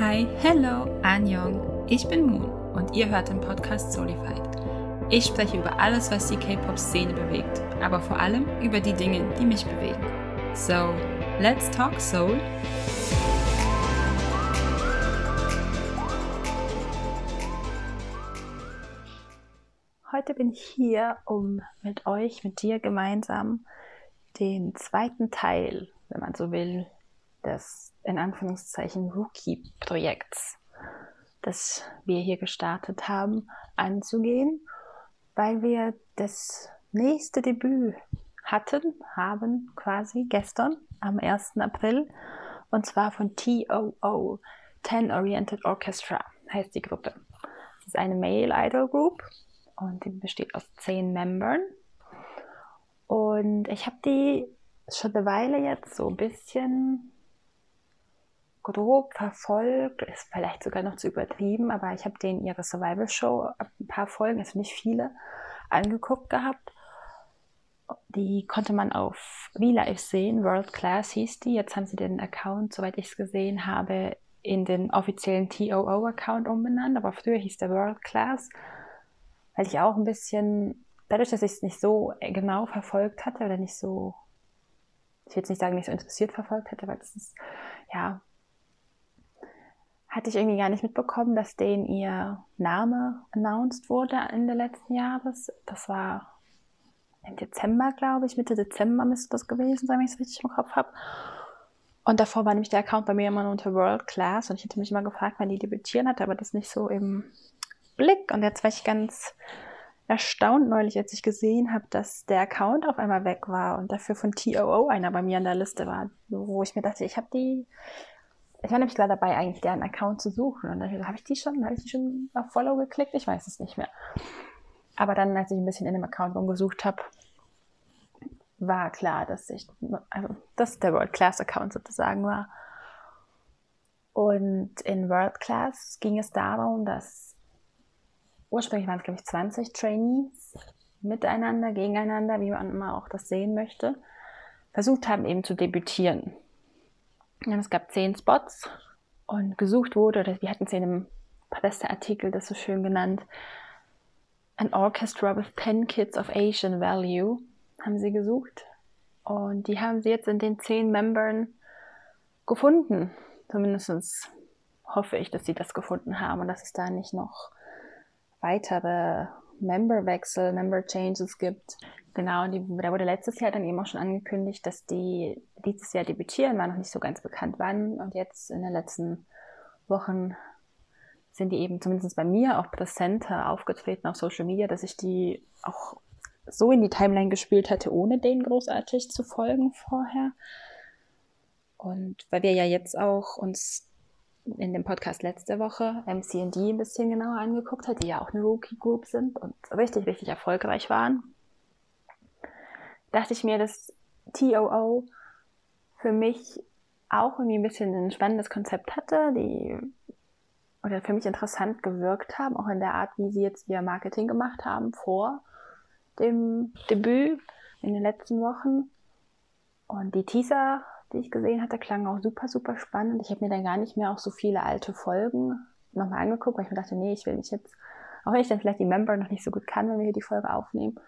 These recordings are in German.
Hi, hello, Anjong. Ich bin Moon und ihr hört den Podcast Solified. Ich spreche über alles, was die K-Pop-Szene bewegt, aber vor allem über die Dinge, die mich bewegen. So, let's talk Soul. Heute bin ich hier, um mit euch, mit dir gemeinsam den zweiten Teil, wenn man so will, des in Anführungszeichen Rookie-Projekts, das wir hier gestartet haben, anzugehen, weil wir das nächste Debüt hatten, haben quasi gestern am 1. April und zwar von TOO, Ten Oriented Orchestra heißt die Gruppe. Das ist eine Male Idol Group und die besteht aus zehn Membern. Und ich habe die schon eine Weile jetzt so ein bisschen grob verfolgt, ist vielleicht sogar noch zu übertrieben, aber ich habe denen ihre Survival Show, ein paar Folgen, also nicht viele, angeguckt gehabt. Die konnte man auf V-Live sehen, World Class hieß die. Jetzt haben sie den Account, soweit ich es gesehen habe, in den offiziellen TOO-Account umbenannt, aber früher hieß der World Class, weil ich auch ein bisschen, dadurch, dass ich es nicht so genau verfolgt hatte oder nicht so, ich will jetzt nicht sagen, nicht so interessiert verfolgt hätte, weil das ist, ja, hatte ich irgendwie gar nicht mitbekommen, dass denen ihr Name announced wurde Ende letzten Jahres. Das war im Dezember, glaube ich, Mitte Dezember müsste das gewesen sein, wenn ich es richtig im Kopf habe. Und davor war nämlich der Account bei mir immer nur unter World Class und ich hatte mich immer gefragt, wann die debütieren hatte, aber das nicht so im Blick. Und jetzt war ich ganz erstaunt neulich, als ich gesehen habe, dass der Account auf einmal weg war und dafür von TOO einer bei mir an der Liste war, wo ich mir dachte, ich habe die ich war nämlich gerade dabei, eigentlich deren Account zu suchen. Und dann habe ich die schon, habe ich die schon auf Follow geklickt? Ich weiß es nicht mehr. Aber dann, als ich ein bisschen in dem Account rumgesucht habe, war klar, dass ich, also, dass der World Class Account sozusagen war. Und in World Class ging es darum, dass ursprünglich waren es, glaube ich, 20 Trainees miteinander, gegeneinander, wie man immer auch das sehen möchte, versucht haben, eben zu debütieren. Es gab zehn Spots und gesucht wurde, oder wir hatten es in einem Presseartikel das so schön genannt, An Orchestra with 10 Kids of Asian Value haben sie gesucht. Und die haben sie jetzt in den zehn Membern gefunden. Zumindest hoffe ich, dass sie das gefunden haben und dass es da nicht noch weitere Memberwechsel, Member Changes gibt. Genau, die, da wurde letztes Jahr dann eben auch schon angekündigt, dass die dieses Jahr debütieren, war noch nicht so ganz bekannt wann. Und jetzt in den letzten Wochen sind die eben zumindest bei mir auch präsenter aufgetreten auf Social Media, dass ich die auch so in die Timeline gespielt hatte, ohne denen großartig zu folgen vorher. Und weil wir ja jetzt auch uns in dem Podcast letzte Woche MCD ein bisschen genauer angeguckt hat, die ja auch eine Rookie Group sind und richtig, richtig erfolgreich waren, dachte ich mir, dass TOO für mich auch irgendwie ein bisschen ein spannendes Konzept hatte, die oder für mich interessant gewirkt haben, auch in der Art, wie sie jetzt ihr Marketing gemacht haben vor dem Debüt in den letzten Wochen. Und die Teaser die ich gesehen hatte, klangen auch super, super spannend. Ich habe mir dann gar nicht mehr auch so viele alte Folgen nochmal angeguckt, weil ich mir dachte, nee, ich will mich jetzt, auch wenn ich dann vielleicht die Member noch nicht so gut kann, wenn wir hier die Folge aufnehmen,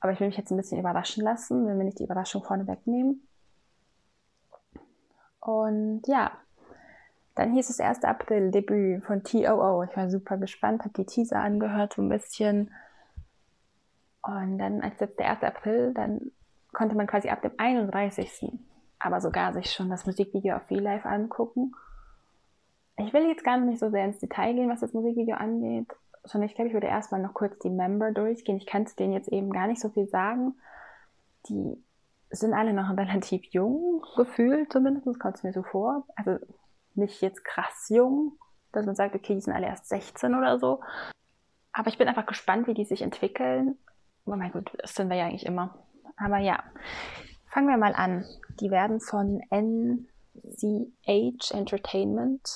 aber ich will mich jetzt ein bisschen überraschen lassen, wenn wir nicht die Überraschung vorne wegnehmen. Und ja, dann hieß es 1. April, Debüt von TOO. Ich war super gespannt, habe die Teaser angehört, so ein bisschen. Und dann, als jetzt der 1. April, dann konnte man quasi ab dem 31 aber sogar sich schon das Musikvideo auf V-Live angucken. Ich will jetzt gar nicht so sehr ins Detail gehen, was das Musikvideo angeht, sondern ich glaube, ich würde erstmal noch kurz die Member durchgehen. Ich kann zu denen jetzt eben gar nicht so viel sagen. Die sind alle noch relativ jung, gefühlt zumindest, kommt es mir so vor. Also nicht jetzt krass jung, dass man sagt, okay, die sind alle erst 16 oder so. Aber ich bin einfach gespannt, wie die sich entwickeln. Oh mein Gott, das sind wir ja eigentlich immer. Aber ja, fangen wir mal an. Die werden von NCH Entertainment,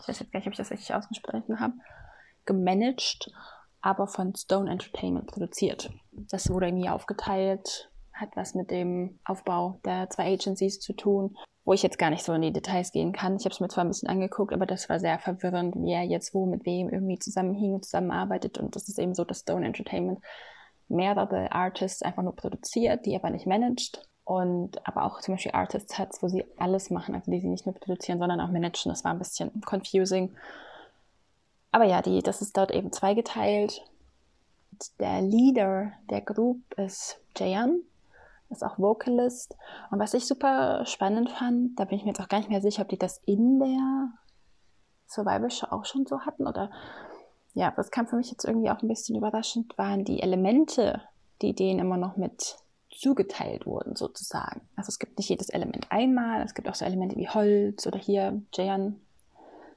ich weiß jetzt gar nicht, ob ich das richtig ausgesprochen habe, gemanagt, aber von Stone Entertainment produziert. Das wurde irgendwie aufgeteilt, hat was mit dem Aufbau der zwei Agencies zu tun, wo ich jetzt gar nicht so in die Details gehen kann. Ich habe es mir zwar ein bisschen angeguckt, aber das war sehr verwirrend, wie er jetzt wo mit wem irgendwie zusammenhing und zusammenarbeitet. Und das ist eben so, dass Stone Entertainment mehrere Artists einfach nur produziert, die aber nicht managt. Und aber auch zum Beispiel Artists hat, wo sie alles machen, also die sie nicht nur produzieren, sondern auch managen. Das war ein bisschen confusing. Aber ja, die, das ist dort eben zweigeteilt. Der Leader der Group ist Jayan, ist auch Vocalist. Und was ich super spannend fand, da bin ich mir jetzt auch gar nicht mehr sicher, ob die das in der Survival Show auch schon so hatten oder ja, das kam für mich jetzt irgendwie auch ein bisschen überraschend, waren die Elemente, die denen immer noch mit zugeteilt wurden, sozusagen. Also es gibt nicht jedes Element einmal, es gibt auch so Elemente wie Holz oder hier, Jayan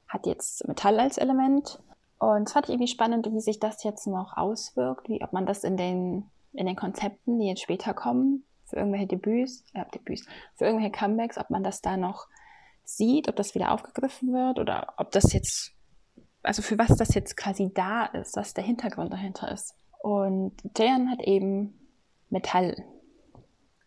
hat jetzt Metall als Element. Und es fand ich irgendwie spannend, wie sich das jetzt noch auswirkt, wie ob man das in den, in den Konzepten, die jetzt später kommen, für irgendwelche Debüts, äh, Debüts, für irgendwelche Comebacks, ob man das da noch sieht, ob das wieder aufgegriffen wird oder ob das jetzt, also für was das jetzt quasi da ist, was der Hintergrund dahinter ist. Und Jayan hat eben Metall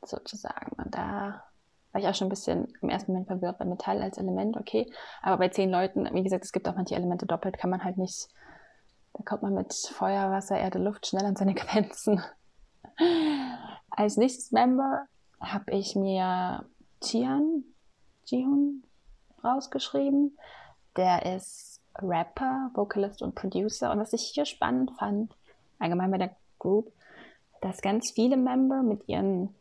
sozusagen. Und da war ich auch schon ein bisschen im ersten Moment verwirrt bei Metall als Element, okay. Aber bei zehn Leuten, wie gesagt, es gibt auch manche Elemente doppelt, kann man halt nicht, da kommt man mit Feuer, Wasser, Erde, Luft schnell an seine Grenzen. Als nächstes Member habe ich mir Jian, Jihun rausgeschrieben. Der ist Rapper, Vocalist und Producer. Und was ich hier spannend fand, allgemein bei der Group, dass ganz viele Member mit ihren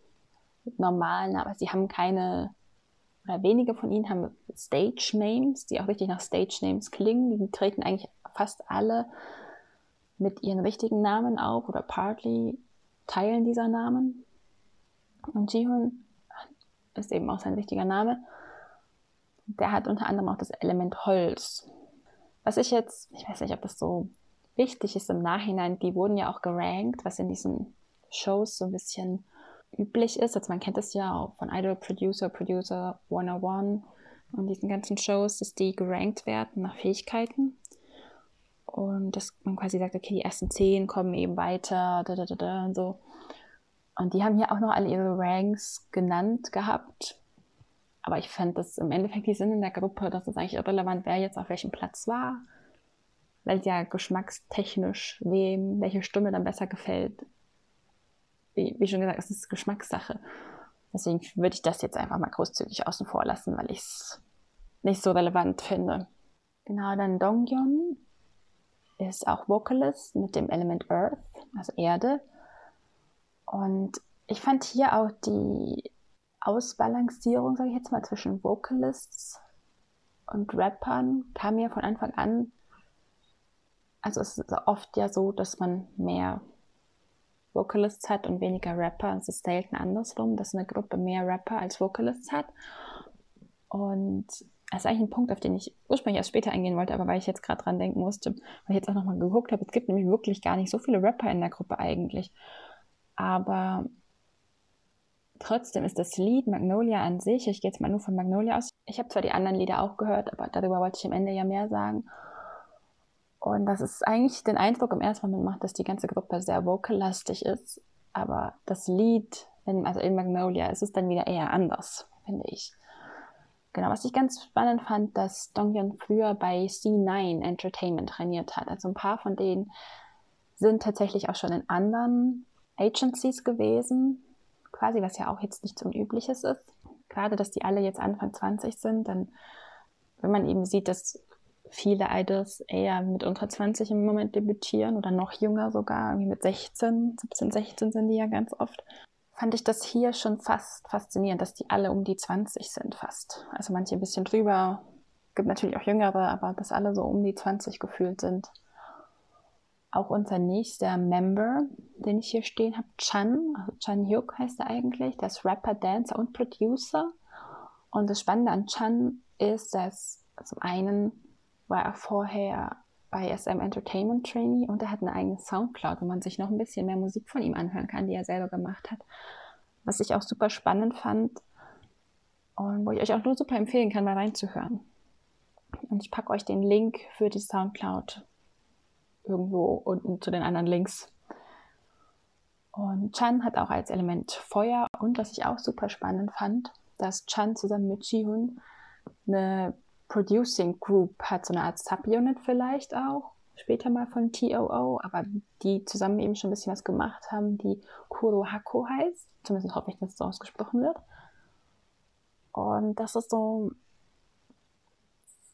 normalen, aber sie haben keine, oder wenige von ihnen haben Stage Names, die auch richtig nach Stage Names klingen. Die treten eigentlich fast alle mit ihren richtigen Namen auf oder partly teilen dieser Namen. Und Jihun ist eben auch sein richtiger Name. Der hat unter anderem auch das Element Holz. Was ich jetzt, ich weiß nicht, ob das so wichtig ist im Nachhinein, die wurden ja auch gerankt, was in diesen Shows so ein bisschen üblich ist. Also man kennt das ja auch von Idol Producer, Producer 101 und diesen ganzen Shows, dass die gerankt werden nach Fähigkeiten. Und dass man quasi sagt, okay, die ersten zehn kommen eben weiter, da, da, da, da und so. Und die haben hier auch noch alle ihre Ranks genannt gehabt. Aber ich fand das im Endeffekt die Sinn in der Gruppe, dass es eigentlich irrelevant, wer jetzt auf welchem Platz war. Weil ja geschmackstechnisch wem welche Stimme dann besser gefällt, wie, wie schon gesagt, es ist Geschmackssache. Deswegen würde ich das jetzt einfach mal großzügig außen vor lassen, weil ich es nicht so relevant finde. Genau, dann Dongyeon ist auch Vocalist mit dem Element Earth, also Erde. Und ich fand hier auch die Ausbalancierung, sage ich jetzt mal, zwischen Vocalists und Rappern kam mir von Anfang an. Also es ist oft ja so, dass man mehr Vocalists hat und weniger Rapper. Es ist selten andersrum, dass eine Gruppe mehr Rapper als Vocalists hat. Und das ist eigentlich ein Punkt, auf den ich ursprünglich erst später eingehen wollte, aber weil ich jetzt gerade dran denken musste, weil ich jetzt auch nochmal geguckt habe, es gibt nämlich wirklich gar nicht so viele Rapper in der Gruppe eigentlich. Aber trotzdem ist das Lied Magnolia an sich, ich gehe jetzt mal nur von Magnolia aus, ich habe zwar die anderen Lieder auch gehört, aber darüber wollte ich am Ende ja mehr sagen. Und das ist eigentlich den Eindruck im ersten Moment macht, dass die ganze Gruppe sehr vocal-lastig ist. Aber das Lied, also in Magnolia, ist es dann wieder eher anders, finde ich. Genau, was ich ganz spannend fand, dass Donghyun früher bei C9 Entertainment trainiert hat. Also ein paar von denen sind tatsächlich auch schon in anderen Agencies gewesen, quasi, was ja auch jetzt nichts Unübliches ist. Gerade, dass die alle jetzt Anfang 20 sind, dann, wenn man eben sieht, dass viele Idols eher mit unter 20 im Moment debütieren oder noch jünger sogar, irgendwie mit 16, 17, 16 sind die ja ganz oft. Fand ich das hier schon fast faszinierend, dass die alle um die 20 sind fast. Also manche ein bisschen drüber, gibt natürlich auch jüngere, aber dass alle so um die 20 gefühlt sind. Auch unser nächster Member, den ich hier stehen habe, Chan, also Chan Hyuk heißt er eigentlich, der ist Rapper, Dancer und Producer. Und das Spannende an Chan ist, dass zum einen war er vorher bei SM Entertainment Trainee und er hat eine eigene Soundcloud, wo man sich noch ein bisschen mehr Musik von ihm anhören kann, die er selber gemacht hat. Was ich auch super spannend fand und wo ich euch auch nur super empfehlen kann, mal reinzuhören. Und ich packe euch den Link für die Soundcloud irgendwo unten zu den anderen Links. Und Chan hat auch als Element Feuer und was ich auch super spannend fand, dass Chan zusammen mit Jihun eine Producing Group hat, so eine Art Subunit vielleicht auch, später mal von TOO, aber die zusammen eben schon ein bisschen was gemacht haben, die Kurohako heißt. Zumindest hoffe ich, dass es so ausgesprochen wird. Und das ist so,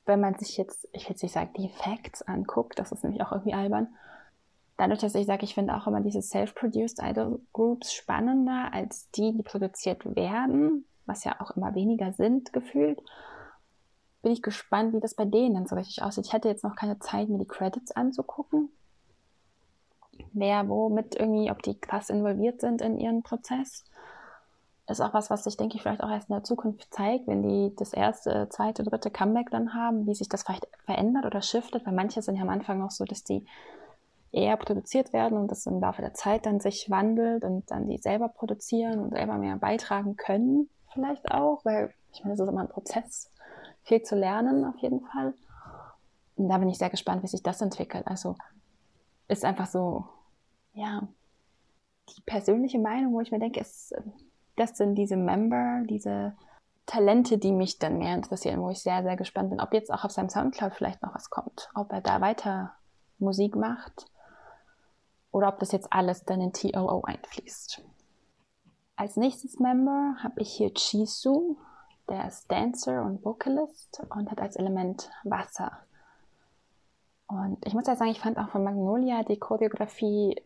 wenn man sich jetzt, ich will jetzt nicht sagen, die Facts anguckt, das ist nämlich auch irgendwie albern, dadurch, dass ich sage, ich finde auch immer diese self-produced Idol Groups spannender als die, die produziert werden, was ja auch immer weniger sind gefühlt, bin ich gespannt, wie das bei denen dann so richtig aussieht. Ich hatte jetzt noch keine Zeit, mir die Credits anzugucken. Wer womit irgendwie, ob die krass involviert sind in ihren Prozess. Ist auch was, was sich, denke ich, vielleicht auch erst in der Zukunft zeigt, wenn die das erste, zweite, dritte Comeback dann haben, wie sich das vielleicht verändert oder shiftet, weil manche sind ja am Anfang auch so, dass die eher produziert werden und das im Laufe der Zeit dann sich wandelt und dann die selber produzieren und selber mehr beitragen können, vielleicht auch, weil ich meine, das ist immer ein Prozess, viel zu lernen auf jeden Fall. Und da bin ich sehr gespannt, wie sich das entwickelt. Also ist einfach so, ja, die persönliche Meinung, wo ich mir denke, ist, das sind diese Member, diese Talente, die mich dann mehr interessieren, wo ich sehr, sehr gespannt bin, ob jetzt auch auf seinem Soundcloud vielleicht noch was kommt, ob er da weiter Musik macht oder ob das jetzt alles dann in TOO einfließt. Als nächstes Member habe ich hier Chisu, der ist Dancer und Vocalist und hat als Element Wasser. Und ich muss ja sagen, ich fand auch von Magnolia die Choreografie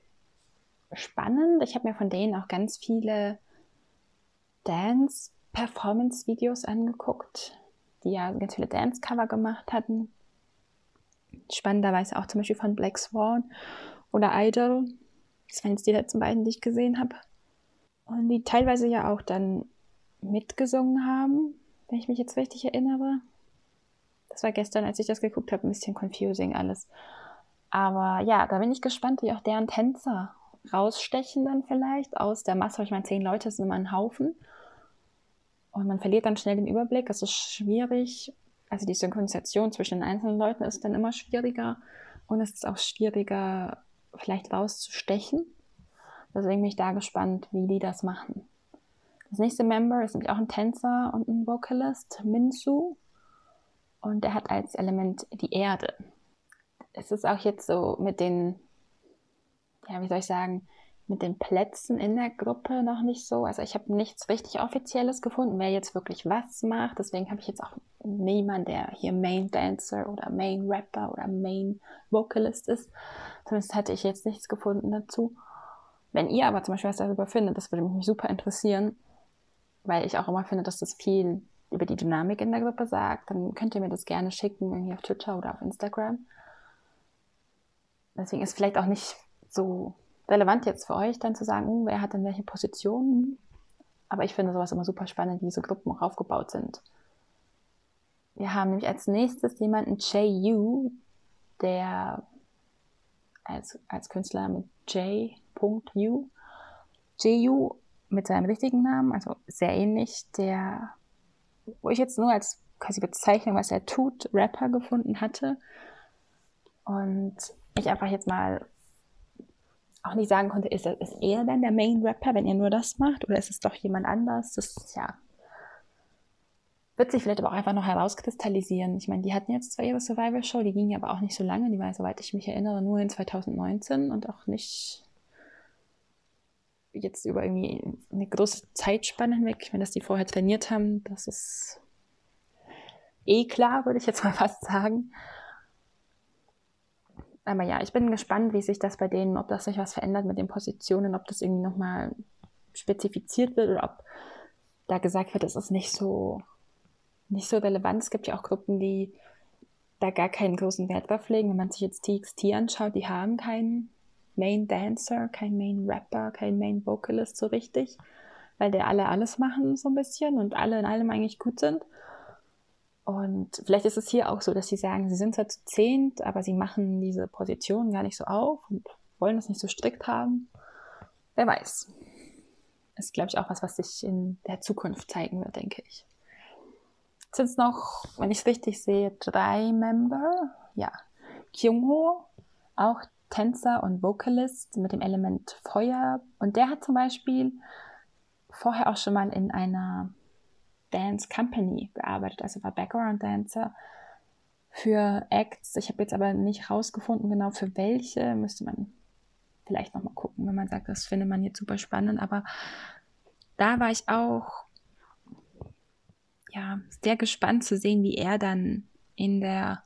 spannend. Ich habe mir von denen auch ganz viele Dance-Performance-Videos angeguckt, die ja ganz viele Dance-Cover gemacht hatten. Spannenderweise auch zum Beispiel von Black Swan oder Idol. Das waren jetzt die letzten beiden, die ich gesehen habe. Und die teilweise ja auch dann mitgesungen haben, wenn ich mich jetzt richtig erinnere. Das war gestern, als ich das geguckt habe, ein bisschen confusing alles. Aber ja, da bin ich gespannt, wie auch deren Tänzer rausstechen dann vielleicht aus der Masse. Ich meine, zehn Leute sind immer ein Haufen. Und man verliert dann schnell den Überblick. Es ist schwierig. Also die Synchronisation zwischen den einzelnen Leuten ist dann immer schwieriger. Und es ist auch schwieriger, vielleicht rauszustechen. Deswegen bin ich da gespannt, wie die das machen. Das nächste Member ist nämlich auch ein Tänzer und ein Vocalist, Minsu. Und der hat als Element die Erde. Es ist auch jetzt so mit den, ja, wie soll ich sagen, mit den Plätzen in der Gruppe noch nicht so. Also ich habe nichts richtig Offizielles gefunden, wer jetzt wirklich was macht. Deswegen habe ich jetzt auch niemanden, der hier Main Dancer oder Main Rapper oder Main Vocalist ist. Zumindest hatte ich jetzt nichts gefunden dazu. Wenn ihr aber zum Beispiel was darüber findet, das würde mich super interessieren, weil ich auch immer finde, dass das viel über die Dynamik in der Gruppe sagt, dann könnt ihr mir das gerne schicken, irgendwie auf Twitter oder auf Instagram. Deswegen ist vielleicht auch nicht so relevant jetzt für euch dann zu sagen, uh, wer hat denn welche Positionen. Aber ich finde sowas immer super spannend, wie diese Gruppen auch aufgebaut sind. Wir haben nämlich als nächstes jemanden, Jay Yu, der als, als Künstler mit J.U. J.U. mit seinem richtigen Namen, also sehr ähnlich, der, wo ich jetzt nur als quasi Bezeichnung, was er tut, Rapper gefunden hatte. Und ich einfach jetzt mal auch nicht sagen konnte, ist, ist er dann der Main Rapper, wenn er nur das macht, oder ist es doch jemand anders? Das ja wird sich vielleicht aber auch einfach noch herauskristallisieren. Ich meine, die hatten jetzt zwar ihre Survival-Show, die ging aber auch nicht so lange, die war, soweit ich mich erinnere, nur in 2019 und auch nicht jetzt über irgendwie eine große Zeitspanne hinweg. Meine, dass die vorher trainiert haben, das ist eh klar, würde ich jetzt mal fast sagen. Aber ja, ich bin gespannt, wie sich das bei denen, ob das sich was verändert mit den Positionen, ob das irgendwie nochmal spezifiziert wird oder ob da gesagt wird, es ist nicht so nicht so relevant. Es gibt ja auch Gruppen, die da gar keinen großen Wert drauf legen. Wenn man sich jetzt TXT anschaut, die haben keinen Main Dancer, keinen Main Rapper, keinen Main Vocalist so richtig, weil der alle alles machen so ein bisschen und alle in allem eigentlich gut sind. Und vielleicht ist es hier auch so, dass sie sagen, sie sind zwar zu zehnt, aber sie machen diese Position gar nicht so auf und wollen das nicht so strikt haben. Wer weiß. Ist, glaube ich, auch was, was sich in der Zukunft zeigen wird, denke ich sind es noch, wenn ich es richtig sehe, drei Member. Ja, Kyungho, auch Tänzer und Vocalist mit dem Element Feuer. Und der hat zum Beispiel vorher auch schon mal in einer Dance Company gearbeitet, also war Background Dancer für Acts. Ich habe jetzt aber nicht rausgefunden, genau für welche. Müsste man vielleicht nochmal gucken, wenn man sagt, das findet man jetzt super spannend. Aber da war ich auch ja, sehr gespannt zu sehen, wie er dann in der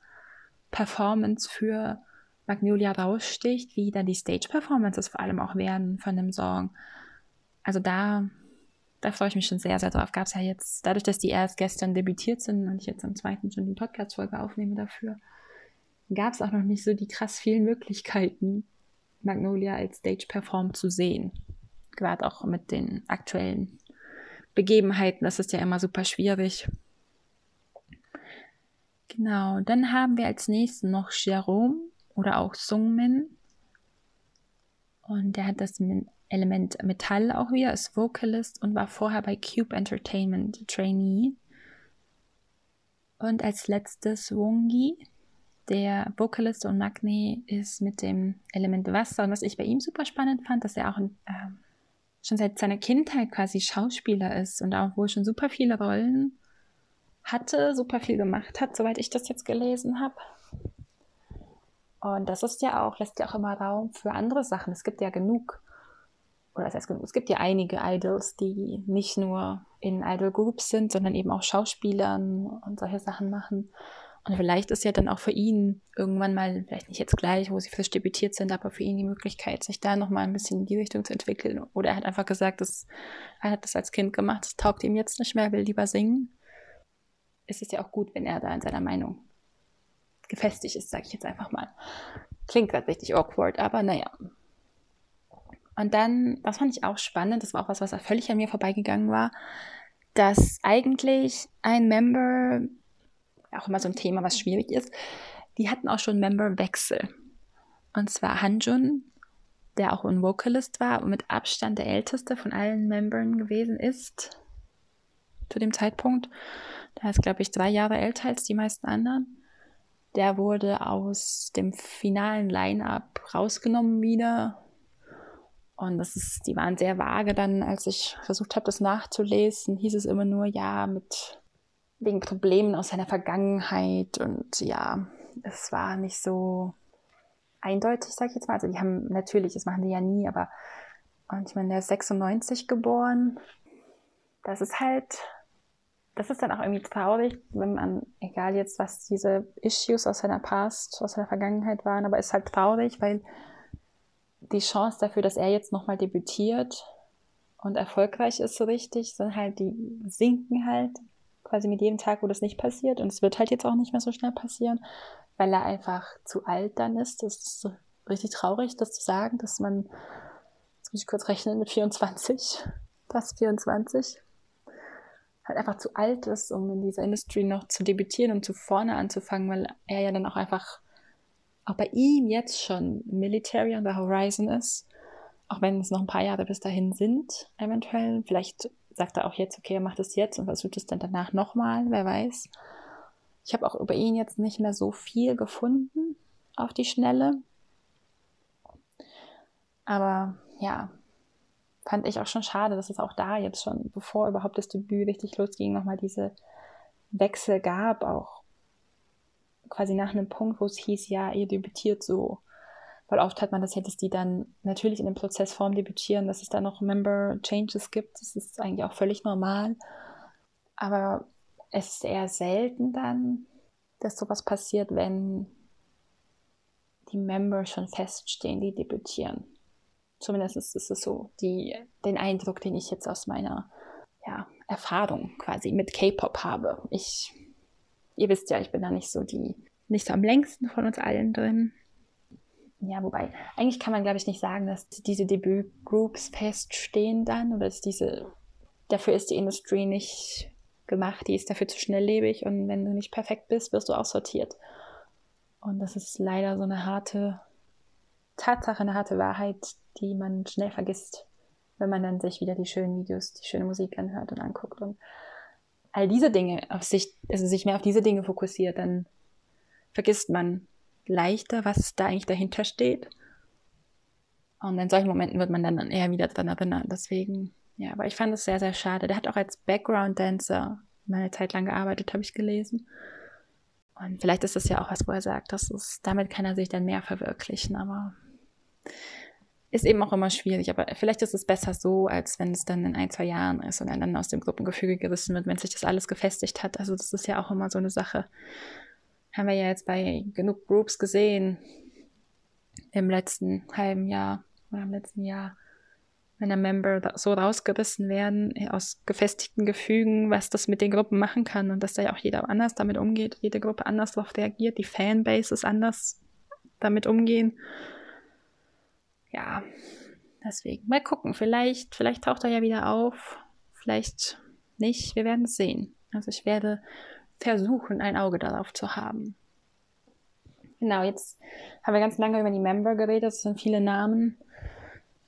Performance für Magnolia raussticht, wie dann die Stage-Performances vor allem auch werden von dem Song. Also da, da freue ich mich schon sehr, sehr drauf. Gab es ja jetzt, dadurch, dass die erst gestern debütiert sind und ich jetzt am zweiten schon die Podcast-Folge aufnehme dafür, gab es auch noch nicht so die krass vielen Möglichkeiten, Magnolia als Stage-Perform zu sehen. Gerade auch mit den aktuellen Begebenheiten, das ist ja immer super schwierig. Genau, dann haben wir als nächsten noch Jerome oder auch Sungmin. Und der hat das Element Metall auch wieder, ist Vocalist und war vorher bei Cube Entertainment Trainee. Und als letztes Wongi, der Vocalist und Magne ist mit dem Element Wasser. Und was ich bei ihm super spannend fand, dass er auch äh, schon seit seiner Kindheit quasi Schauspieler ist und auch wohl schon super viele Rollen hatte, super viel gemacht hat, soweit ich das jetzt gelesen habe. Und das ist ja auch, lässt ja auch immer Raum für andere Sachen. Es gibt ja genug, oder das heißt genug, es gibt ja einige Idols, die nicht nur in Idol Groups sind, sondern eben auch Schauspielern und solche Sachen machen. Und vielleicht ist ja dann auch für ihn irgendwann mal, vielleicht nicht jetzt gleich, wo sie frisch debütiert sind, aber für ihn die Möglichkeit, sich da nochmal ein bisschen in die Richtung zu entwickeln. Oder er hat einfach gesagt, dass, er hat das als Kind gemacht, es taugt ihm jetzt nicht mehr, will lieber singen ist es ja auch gut, wenn er da in seiner Meinung gefestigt ist, sage ich jetzt einfach mal. Klingt gerade richtig awkward, aber naja. Und dann, das fand ich auch spannend, das war auch was, was völlig an mir vorbeigegangen war, dass eigentlich ein Member, auch immer so ein Thema, was schwierig ist, die hatten auch schon Memberwechsel. Und zwar Hanjun, der auch ein Vocalist war und mit Abstand der älteste von allen Membern gewesen ist zu dem Zeitpunkt. Der ist, glaube ich, drei Jahre älter als die meisten anderen. Der wurde aus dem finalen Line-up rausgenommen wieder. Und das ist, die waren sehr vage dann, als ich versucht habe, das nachzulesen, hieß es immer nur, ja, mit wegen Problemen aus seiner Vergangenheit. Und ja, es war nicht so eindeutig, sag ich jetzt mal. Also die haben natürlich, das machen die ja nie, aber und ich meine, der ist 96 geboren. Das ist halt das ist dann auch irgendwie traurig, wenn man, egal jetzt, was diese Issues aus seiner Past, aus seiner Vergangenheit waren, aber es ist halt traurig, weil die Chance dafür, dass er jetzt nochmal debütiert und erfolgreich ist so richtig, sind halt, die sinken halt quasi mit jedem Tag, wo das nicht passiert. Und es wird halt jetzt auch nicht mehr so schnell passieren, weil er einfach zu alt dann ist. Das ist so richtig traurig, das zu sagen, dass man, jetzt muss ich kurz rechnen, mit 24, fast 24, halt einfach zu alt ist, um in dieser Industrie noch zu debütieren und zu vorne anzufangen, weil er ja dann auch einfach auch bei ihm jetzt schon Military on the Horizon ist, auch wenn es noch ein paar Jahre bis dahin sind, eventuell. Vielleicht sagt er auch jetzt, okay, er macht es jetzt und versucht es dann danach nochmal, wer weiß. Ich habe auch über ihn jetzt nicht mehr so viel gefunden auf die Schnelle. Aber ja, fand ich auch schon schade, dass es auch da jetzt schon, bevor überhaupt das Debüt richtig losging, nochmal diese Wechsel gab, auch quasi nach einem Punkt, wo es hieß, ja, ihr debütiert so. Weil oft hat man das ja, dass die dann natürlich in dem Prozess vorm Debütieren, dass es da noch Member Changes gibt. Das ist eigentlich auch völlig normal. Aber es ist eher selten dann, dass sowas passiert, wenn die Member schon feststehen, die debütieren. Zumindest ist es so die, den Eindruck, den ich jetzt aus meiner ja, Erfahrung quasi mit K-Pop habe. Ich, ihr wisst ja, ich bin da nicht so die, nicht so am längsten von uns allen drin. Ja, wobei, eigentlich kann man, glaube ich, nicht sagen, dass diese Debütgroups feststehen dann oder dass diese, dafür ist die Industrie nicht gemacht, die ist dafür zu schnelllebig und wenn du nicht perfekt bist, wirst du aussortiert. Und das ist leider so eine harte Tatsache, eine harte Wahrheit, die man schnell vergisst, wenn man dann sich wieder die schönen Videos, die schöne Musik anhört und anguckt und all diese Dinge auf sich, also sich mehr auf diese Dinge fokussiert, dann vergisst man leichter, was da eigentlich dahinter steht Und in solchen Momenten wird man dann eher wieder dran erinnern. Deswegen, ja, aber ich fand es sehr, sehr schade. Der hat auch als Background-Dancer meine Zeit lang gearbeitet, habe ich gelesen. Und vielleicht ist das ja auch was, wo er sagt, dass es, damit kann er sich dann mehr verwirklichen, aber ist eben auch immer schwierig. Aber vielleicht ist es besser so, als wenn es dann in ein, zwei Jahren ist und dann aus dem Gruppengefüge gerissen wird, wenn sich das alles gefestigt hat. Also das ist ja auch immer so eine Sache. Haben wir ja jetzt bei genug Groups gesehen im letzten halben Jahr oder im letzten Jahr wenn der Member so rausgerissen werden äh, aus gefestigten Gefügen, was das mit den Gruppen machen kann und dass da ja auch jeder anders damit umgeht, jede Gruppe anders darauf reagiert, die Fanbases anders damit umgehen. Ja, deswegen mal gucken. Vielleicht, vielleicht taucht er ja wieder auf, vielleicht nicht. Wir werden es sehen. Also ich werde versuchen, ein Auge darauf zu haben. Genau, jetzt haben wir ganz lange über die Member geredet. Das sind viele Namen.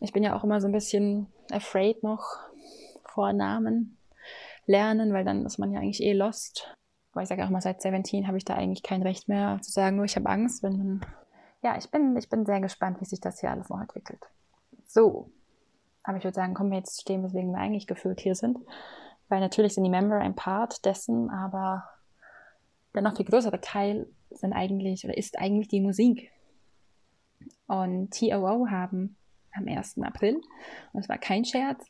Ich bin ja auch immer so ein bisschen afraid noch vor Namen lernen, weil dann ist man ja eigentlich eh lost. Aber ich sage auch mal, seit 17 habe ich da eigentlich kein Recht mehr zu sagen, nur ich habe Angst, wenn man. Ja, ich bin, ich bin sehr gespannt, wie sich das hier alles noch entwickelt. So. Aber ich würde sagen, kommen wir jetzt stehen, weswegen wir eigentlich gefühlt hier sind. Weil natürlich sind die Member ein Part dessen, aber der noch viel größere Teil sind eigentlich oder ist eigentlich die Musik. Und TOO haben am 1. April, und es war kein Scherz,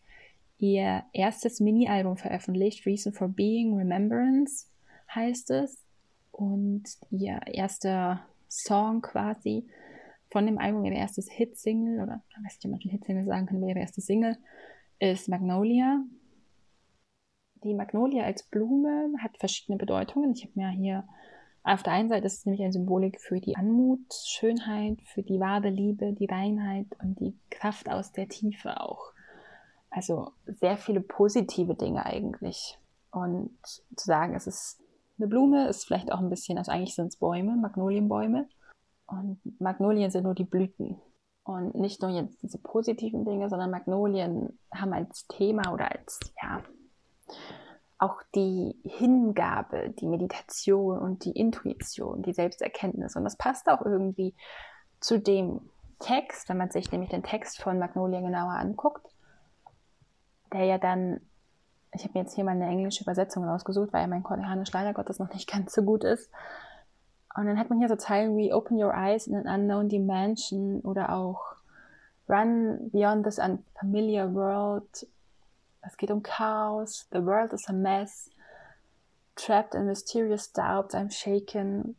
ihr erstes Mini-Album veröffentlicht, Reason for Being, Remembrance heißt es. Und ihr erster Song quasi von dem Album, ihr erstes Hit-Single, oder weiß nicht, ob man schon Hit-Single sagen kann, aber ihre erste Single ist Magnolia. Die Magnolia als Blume hat verschiedene Bedeutungen. Ich habe mir hier auf der einen Seite ist es nämlich eine Symbolik für die Anmut, Schönheit, für die wahre Liebe, die Reinheit und die Kraft aus der Tiefe auch. Also sehr viele positive Dinge eigentlich. Und zu sagen, es ist eine Blume, ist vielleicht auch ein bisschen, also eigentlich sind es Bäume, Magnolienbäume. Und Magnolien sind nur die Blüten. Und nicht nur jetzt diese positiven Dinge, sondern Magnolien haben als Thema oder als, ja, auch die Hingabe, die Meditation und die Intuition, die Selbsterkenntnis. Und das passt auch irgendwie zu dem Text, wenn man sich nämlich den Text von Magnolia genauer anguckt, der ja dann, ich habe mir jetzt hier mal eine englische Übersetzung rausgesucht, weil ja mein Koreanisch leider Gottes noch nicht ganz so gut ist. Und dann hat man hier so Zeilen wie Open your eyes in an unknown dimension oder auch Run beyond this unfamiliar world es geht um Chaos. The world is a mess. Trapped in mysterious doubts, I'm shaken.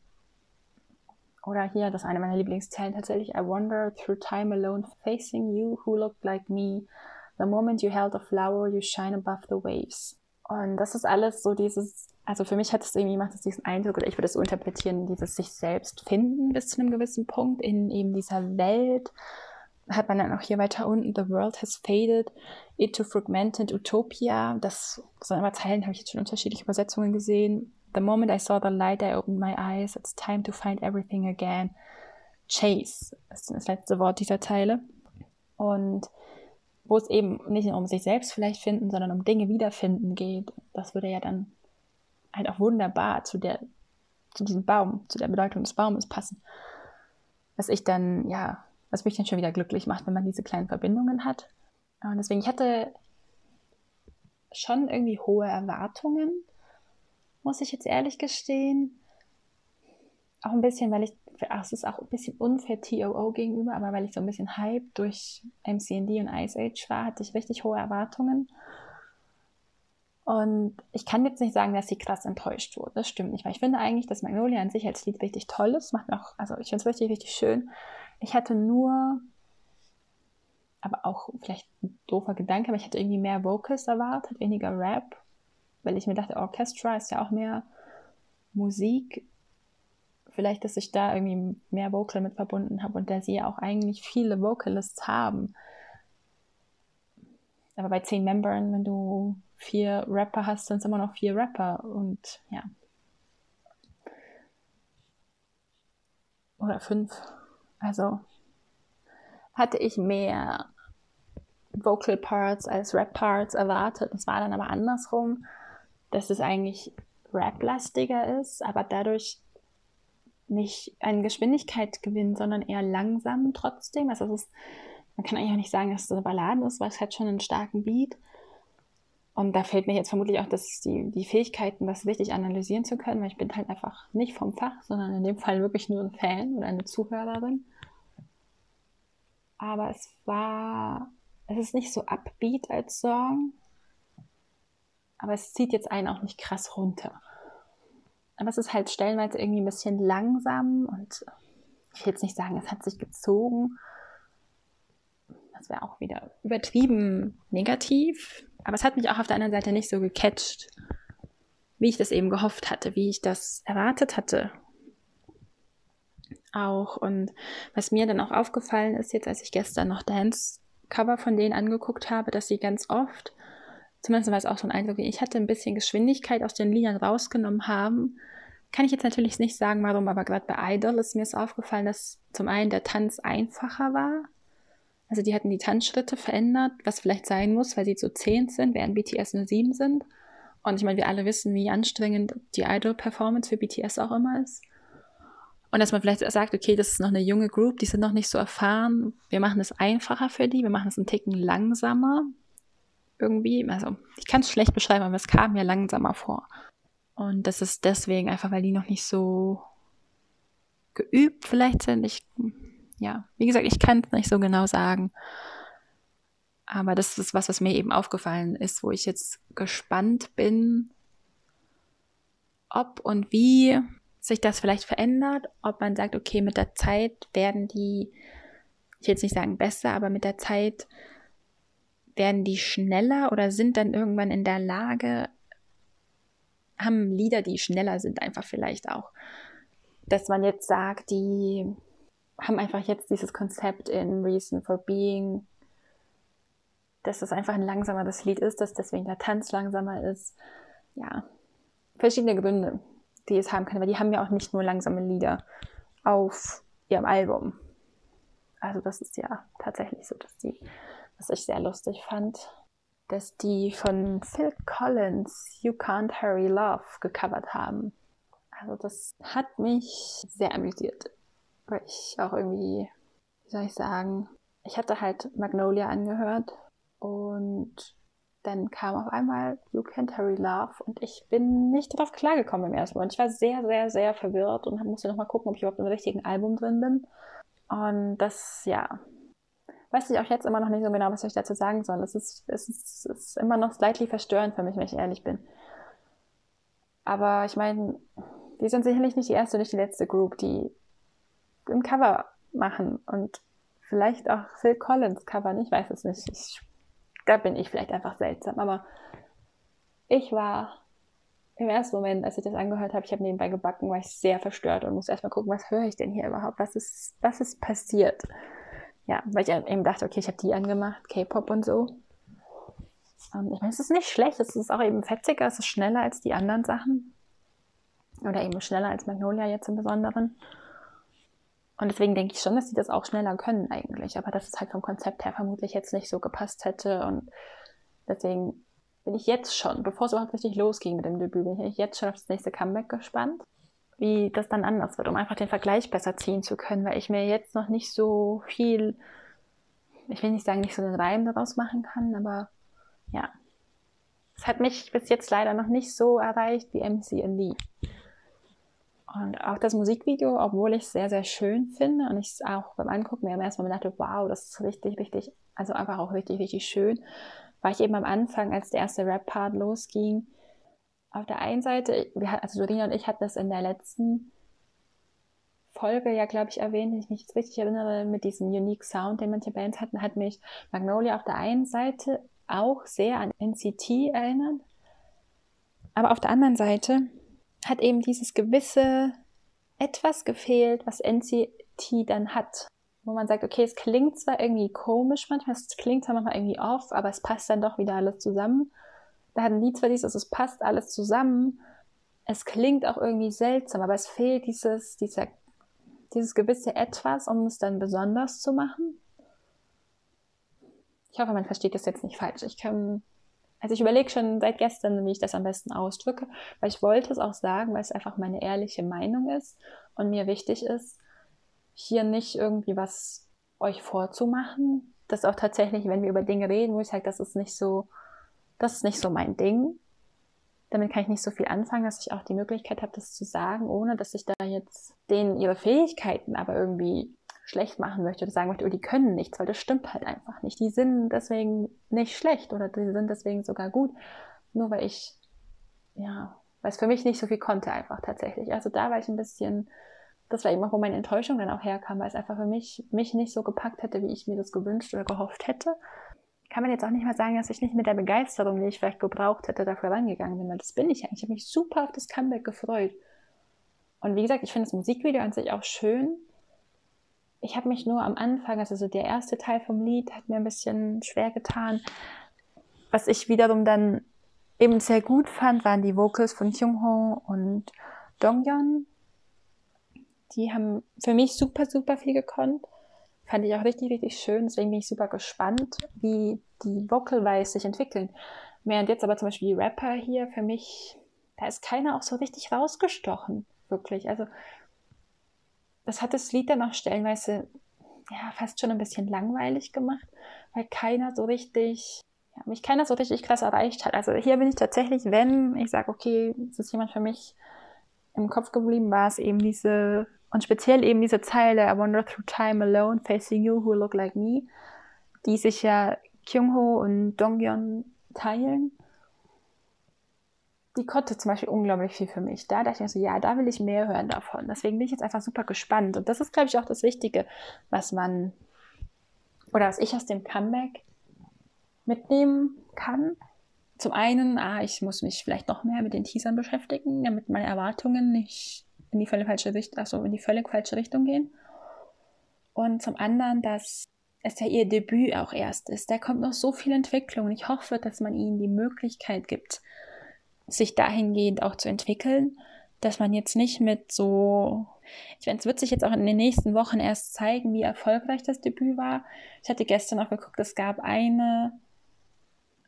Oder hier, das ist eine meiner Lieblingszeilen tatsächlich. I wander through time alone, facing you who looked like me. The moment you held a flower, you shine above the waves. Und das ist alles so dieses, also für mich hat es irgendwie, macht es diesen Eindruck, oder ich würde es so interpretieren, dieses sich selbst finden bis zu einem gewissen Punkt in eben dieser Welt hat man dann auch hier weiter unten, The world has faded into fragmented utopia. Das sind aber Zeilen, habe ich jetzt schon unterschiedliche Übersetzungen gesehen. The moment I saw the light, I opened my eyes. It's time to find everything again. Chase ist das letzte Wort dieser Teile. Und wo es eben nicht nur um sich selbst vielleicht finden, sondern um Dinge wiederfinden geht. Das würde ja dann halt auch wunderbar zu der, zu diesem Baum, zu der Bedeutung des Baumes passen. Was ich dann, ja, was mich dann schon wieder glücklich macht, wenn man diese kleinen Verbindungen hat. Und deswegen, ich hatte schon irgendwie hohe Erwartungen, muss ich jetzt ehrlich gestehen. Auch ein bisschen, weil ich, es ist auch ein bisschen unfair TOO gegenüber, aber weil ich so ein bisschen Hype durch MCND und Ice Age war, hatte ich richtig hohe Erwartungen. Und ich kann jetzt nicht sagen, dass sie krass enttäuscht wurde. Das stimmt nicht, weil ich finde eigentlich, dass Magnolia an sich als Lied richtig toll ist. Macht mir auch, also ich finde es richtig, richtig schön. Ich hatte nur, aber auch vielleicht ein doofer Gedanke, aber ich hatte irgendwie mehr Vocals erwartet, weniger Rap, weil ich mir dachte, Orchestra ist ja auch mehr Musik. Vielleicht, dass ich da irgendwie mehr Vocal mit verbunden habe und da sie ja auch eigentlich viele Vocalists haben. Aber bei zehn Membern, wenn du vier Rapper hast, sind es immer noch vier Rapper und ja. Oder fünf. Also hatte ich mehr Vocal Parts als Rap Parts erwartet. Es war dann aber andersrum, dass es eigentlich Rap-lastiger ist, aber dadurch nicht an Geschwindigkeit gewinnt, sondern eher langsam trotzdem. Also es ist man kann eigentlich auch nicht sagen, dass es eine Ballade ist, weil es hat schon einen starken Beat. Und da fehlt mir jetzt vermutlich auch das, die, die Fähigkeiten, das richtig analysieren zu können, weil ich bin halt einfach nicht vom Fach, sondern in dem Fall wirklich nur ein Fan oder eine Zuhörerin. Aber es war, es ist nicht so upbeat als Song, aber es zieht jetzt einen auch nicht krass runter. Aber es ist halt stellenweise irgendwie ein bisschen langsam und ich will jetzt nicht sagen, es hat sich gezogen. Das wäre auch wieder übertrieben negativ. Aber es hat mich auch auf der anderen Seite nicht so gecatcht, wie ich das eben gehofft hatte, wie ich das erwartet hatte. Auch und was mir dann auch aufgefallen ist, jetzt als ich gestern noch Dance-Cover von denen angeguckt habe, dass sie ganz oft, zumindest war es auch so ein Eindruck, ich hatte, ein bisschen Geschwindigkeit aus den Liedern rausgenommen haben kann ich jetzt natürlich nicht sagen, warum, aber gerade bei Idol ist mir es aufgefallen, dass zum einen der Tanz einfacher war. Also die hatten die Tanzschritte verändert, was vielleicht sein muss, weil sie zu zehn sind, während BTS nur sieben sind. Und ich meine, wir alle wissen, wie anstrengend die Idol-Performance für BTS auch immer ist. Und dass man vielleicht sagt, okay, das ist noch eine junge Group, die sind noch nicht so erfahren. Wir machen es einfacher für die, wir machen es einen Ticken langsamer. Irgendwie, also ich kann es schlecht beschreiben, aber es kam mir langsamer vor. Und das ist deswegen einfach, weil die noch nicht so geübt vielleicht sind. Ich, ja, wie gesagt, ich kann es nicht so genau sagen. Aber das ist was, was mir eben aufgefallen ist, wo ich jetzt gespannt bin, ob und wie sich das vielleicht verändert, ob man sagt, okay, mit der Zeit werden die, ich will jetzt nicht sagen besser, aber mit der Zeit werden die schneller oder sind dann irgendwann in der Lage, haben Lieder, die schneller sind, einfach vielleicht auch. Dass man jetzt sagt, die haben einfach jetzt dieses Konzept in Reason for Being, dass es einfach ein langsameres Lied ist, dass deswegen der Tanz langsamer ist. Ja, verschiedene Gründe, die es haben können, weil die haben ja auch nicht nur langsame Lieder auf ihrem Album. Also das ist ja tatsächlich so, dass die, was ich sehr lustig fand, dass die von Phil Collins You Can't Hurry Love gecovert haben. Also das hat mich sehr amüsiert, weil ich auch irgendwie, wie soll ich sagen, ich hatte halt Magnolia angehört und dann kam auf einmal You Can't Hurry Love und ich bin nicht darauf klargekommen im ersten Moment. Ich war sehr, sehr, sehr verwirrt und musste nochmal gucken, ob ich überhaupt im richtigen Album drin bin. Und das, ja, weiß ich auch jetzt immer noch nicht so genau, was ich dazu sagen soll. Es ist, es ist, es ist immer noch slightly verstörend für mich, wenn ich ehrlich bin. Aber ich meine, die sind sicherlich nicht die erste, nicht die letzte Group, die ein Cover machen und vielleicht auch Phil Collins Cover, ich weiß es nicht. Ich, da bin ich vielleicht einfach seltsam, aber ich war im ersten Moment, als ich das angehört habe, ich habe nebenbei gebacken, war ich sehr verstört und musste erstmal gucken, was höre ich denn hier überhaupt? Was ist, was ist passiert? Ja, weil ich eben dachte, okay, ich habe die angemacht, K-Pop und so. Und ich meine, es ist nicht schlecht, es ist auch eben fetziger, es ist schneller als die anderen Sachen. Oder eben schneller als Magnolia jetzt im Besonderen. Und deswegen denke ich schon, dass sie das auch schneller können eigentlich. Aber dass es halt vom Konzept her vermutlich jetzt nicht so gepasst hätte. Und deswegen bin ich jetzt schon, bevor es überhaupt richtig losging mit dem Debüt, bin ich jetzt schon auf das nächste Comeback gespannt wie das dann anders wird, um einfach den Vergleich besser ziehen zu können, weil ich mir jetzt noch nicht so viel, ich will nicht sagen, nicht so einen Reim daraus machen kann, aber ja. Es hat mich bis jetzt leider noch nicht so erreicht wie MC in Lee. Und auch das Musikvideo, obwohl ich es sehr, sehr schön finde und ich es auch beim Angucken mir erstmal dachte, wow, das ist richtig, richtig, also einfach auch richtig, richtig schön, war ich eben am Anfang, als der erste Rap-Part losging, auf der einen Seite, wir, also Dorina und ich hatten das in der letzten Folge ja, glaube ich, erwähnt, wenn ich mich jetzt richtig erinnere, mit diesem Unique Sound, den manche Bands hatten, hat mich Magnolia auf der einen Seite auch sehr an NCT erinnert. Aber auf der anderen Seite hat eben dieses gewisse etwas gefehlt, was NCT dann hat. Wo man sagt, okay, es klingt zwar irgendwie komisch manchmal, es klingt zwar manchmal irgendwie off, aber es passt dann doch wieder alles zusammen da hat ein Lied zwar dieses, es passt alles zusammen, es klingt auch irgendwie seltsam, aber es fehlt dieses, dieser, dieses gewisse Etwas, um es dann besonders zu machen. Ich hoffe, man versteht das jetzt nicht falsch. Ich kann, also ich überlege schon seit gestern, wie ich das am besten ausdrücke, weil ich wollte es auch sagen, weil es einfach meine ehrliche Meinung ist und mir wichtig ist, hier nicht irgendwie was euch vorzumachen, dass auch tatsächlich, wenn wir über Dinge reden, wo ich sage, das ist nicht so, das ist nicht so mein Ding, damit kann ich nicht so viel anfangen, dass ich auch die Möglichkeit habe, das zu sagen, ohne dass ich da jetzt denen ihre Fähigkeiten aber irgendwie schlecht machen möchte oder sagen möchte, oh, die können nichts, weil das stimmt halt einfach nicht. Die sind deswegen nicht schlecht oder die sind deswegen sogar gut, nur weil ich, ja, weil es für mich nicht so viel konnte einfach tatsächlich. Also da war ich ein bisschen, das war eben auch, wo meine Enttäuschung dann auch herkam, weil es einfach für mich, mich nicht so gepackt hätte, wie ich mir das gewünscht oder gehofft hätte. Kann man jetzt auch nicht mal sagen, dass ich nicht mit der Begeisterung, die ich vielleicht gebraucht hätte, dafür rangegangen bin, weil das bin ich eigentlich. Ich habe mich super auf das Comeback gefreut. Und wie gesagt, ich finde das Musikvideo an sich auch schön. Ich habe mich nur am Anfang, also so der erste Teil vom Lied, hat mir ein bisschen schwer getan. Was ich wiederum dann eben sehr gut fand, waren die Vocals von Kyungho und Dongyeon. Die haben für mich super, super viel gekonnt. Fand ich auch richtig, richtig schön. Deswegen bin ich super gespannt, wie die Vocal-Wise sich entwickeln. Während jetzt aber zum Beispiel die Rapper hier für mich, da ist keiner auch so richtig rausgestochen. Wirklich. Also, das hat das Lied dann auch stellenweise ja, fast schon ein bisschen langweilig gemacht, weil keiner so richtig ja, mich keiner so richtig krass erreicht hat. Also hier bin ich tatsächlich, wenn ich sage, okay, es ist jemand für mich im Kopf geblieben, war es eben diese, und speziell eben diese Zeile, I wander through time alone, facing you who look like me, die sich ja Kyungho und Dongyeon teilen. Die konnte zum Beispiel unglaublich viel für mich. Da dachte ich mir so, ja, da will ich mehr hören davon. Deswegen bin ich jetzt einfach super gespannt. Und das ist, glaube ich, auch das Wichtige, was man, oder was ich aus dem Comeback mitnehmen kann. Zum einen, ah, ich muss mich vielleicht noch mehr mit den Teasern beschäftigen, damit meine Erwartungen nicht in die völlig falsche Richtung, also in die völlig falsche Richtung gehen. Und zum anderen, dass es ja ihr Debüt auch erst ist. Da kommt noch so viel Entwicklung. Ich hoffe, dass man ihnen die Möglichkeit gibt, sich dahingehend auch zu entwickeln, dass man jetzt nicht mit so, ich meine, es wird sich jetzt auch in den nächsten Wochen erst zeigen, wie erfolgreich das Debüt war. Ich hatte gestern auch geguckt, es gab eine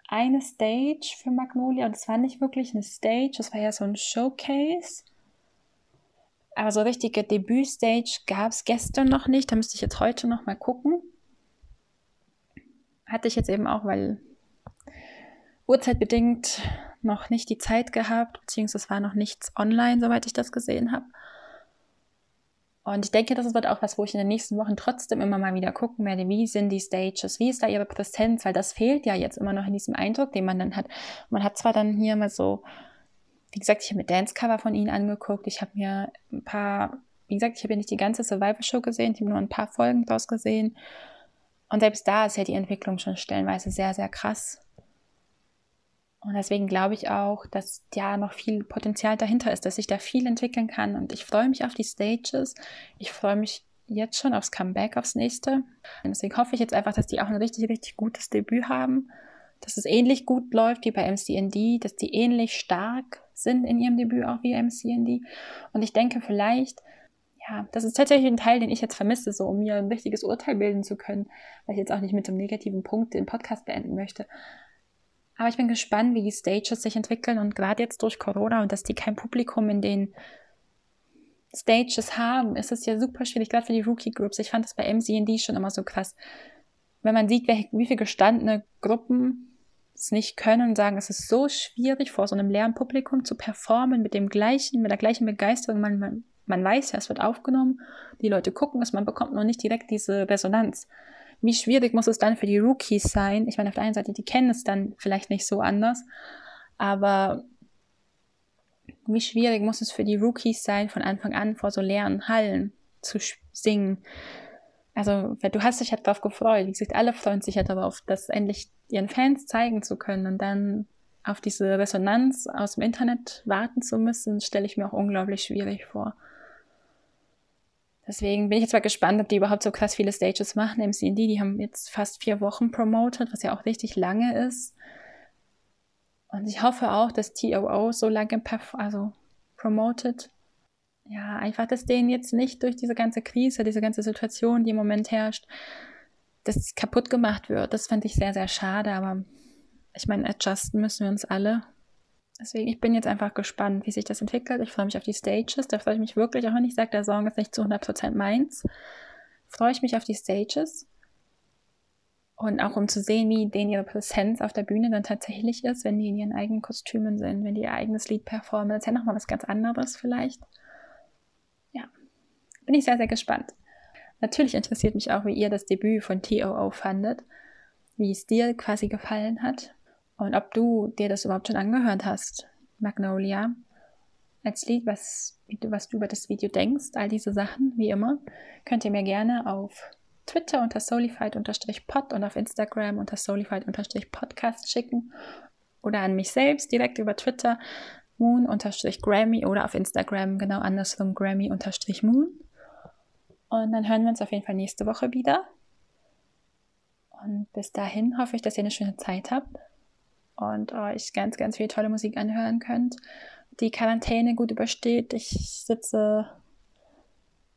eine Stage für Magnolia und es war nicht wirklich eine Stage, das war ja so ein Showcase. Aber so richtige Debütstage gab es gestern noch nicht. Da müsste ich jetzt heute noch mal gucken. Hatte ich jetzt eben auch, weil Uhrzeitbedingt noch nicht die Zeit gehabt, beziehungsweise war noch nichts online, soweit ich das gesehen habe. Und ich denke, das wird auch was, wo ich in den nächsten Wochen trotzdem immer mal wieder gucken werde, wie sind die Stages, wie ist da ihre Präsenz, weil das fehlt ja jetzt immer noch in diesem Eindruck, den man dann hat. Man hat zwar dann hier mal so, wie gesagt, ich habe mir Dance-Cover von ihnen angeguckt, ich habe mir ein paar, wie gesagt, ich habe ja nicht die ganze Survival-Show gesehen, ich habe nur ein paar Folgen daraus gesehen. Und selbst da ist ja die Entwicklung schon stellenweise sehr, sehr krass. Und deswegen glaube ich auch, dass ja noch viel Potenzial dahinter ist, dass ich da viel entwickeln kann. Und ich freue mich auf die Stages. Ich freue mich jetzt schon aufs Comeback, aufs nächste. Und deswegen hoffe ich jetzt einfach, dass die auch ein richtig, richtig gutes Debüt haben. Dass es ähnlich gut läuft wie bei MCND, dass die ähnlich stark sind in ihrem Debüt auch wie MCND. Und ich denke vielleicht, ja, das ist tatsächlich ein Teil, den ich jetzt vermisse, so um mir ein richtiges Urteil bilden zu können, weil ich jetzt auch nicht mit einem negativen Punkt den Podcast beenden möchte. Aber ich bin gespannt, wie die Stages sich entwickeln und gerade jetzt durch Corona und dass die kein Publikum in den Stages haben, ist es ja super schwierig, gerade für die Rookie-Groups. Ich fand das bei MCND schon immer so krass. Wenn man sieht, wie, viele gestandene Gruppen es nicht können und sagen, es ist so schwierig, vor so einem leeren Publikum zu performen mit dem gleichen, mit der gleichen Begeisterung. Man, man, man weiß ja, es wird aufgenommen, die Leute gucken es, man bekommt noch nicht direkt diese Resonanz wie schwierig muss es dann für die Rookies sein? Ich meine, auf der einen Seite, die kennen es dann vielleicht nicht so anders, aber wie schwierig muss es für die Rookies sein, von Anfang an vor so leeren Hallen zu singen? Also, du hast dich halt darauf gefreut. Wie gesagt, alle freuen sich ja halt darauf, das endlich ihren Fans zeigen zu können und dann auf diese Resonanz aus dem Internet warten zu müssen, stelle ich mir auch unglaublich schwierig vor. Deswegen bin ich jetzt mal gespannt, ob die überhaupt so krass viele Stages machen. MCND, die haben jetzt fast vier Wochen promoted, was ja auch richtig lange ist. Und ich hoffe auch, dass TOO so lange also promoted. Ja, einfach, dass denen jetzt nicht durch diese ganze Krise, diese ganze Situation, die im Moment herrscht, das kaputt gemacht wird. Das fände ich sehr, sehr schade, aber ich meine, adjusten müssen wir uns alle. Deswegen, ich bin jetzt einfach gespannt, wie sich das entwickelt. Ich freue mich auf die Stages. Da freue ich mich wirklich, auch wenn ich sage, der Song ist nicht zu 100% meins. Freue ich mich auf die Stages. Und auch um zu sehen, wie denen ihre Präsenz auf der Bühne dann tatsächlich ist, wenn die in ihren eigenen Kostümen sind, wenn die ihr eigenes Lied performen. Das ist ja nochmal was ganz anderes vielleicht. Ja, bin ich sehr, sehr gespannt. Natürlich interessiert mich auch, wie ihr das Debüt von TOO fandet, wie es dir quasi gefallen hat und ob du dir das überhaupt schon angehört hast, Magnolia, als Lied, was, was du über das Video denkst, all diese Sachen, wie immer, könnt ihr mir gerne auf Twitter unter solified-pod und auf Instagram unter solified-podcast schicken oder an mich selbst direkt über Twitter moon-grammy oder auf Instagram genau andersrum grammy-moon. Und dann hören wir uns auf jeden Fall nächste Woche wieder. Und bis dahin hoffe ich, dass ihr eine schöne Zeit habt und euch ganz, ganz viel tolle Musik anhören könnt. Die Quarantäne gut übersteht. Ich sitze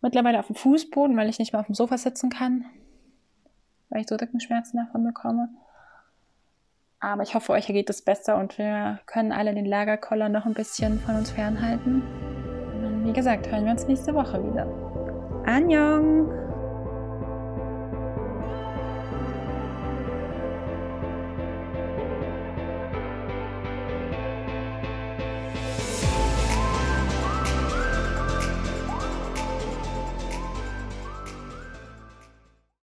mittlerweile auf dem Fußboden, weil ich nicht mehr auf dem Sofa sitzen kann, weil ich so Rückenschmerzen davon bekomme. Aber ich hoffe, euch geht es besser und wir können alle den Lagerkoller noch ein bisschen von uns fernhalten. Und wie gesagt, hören wir uns nächste Woche wieder. Annyeong!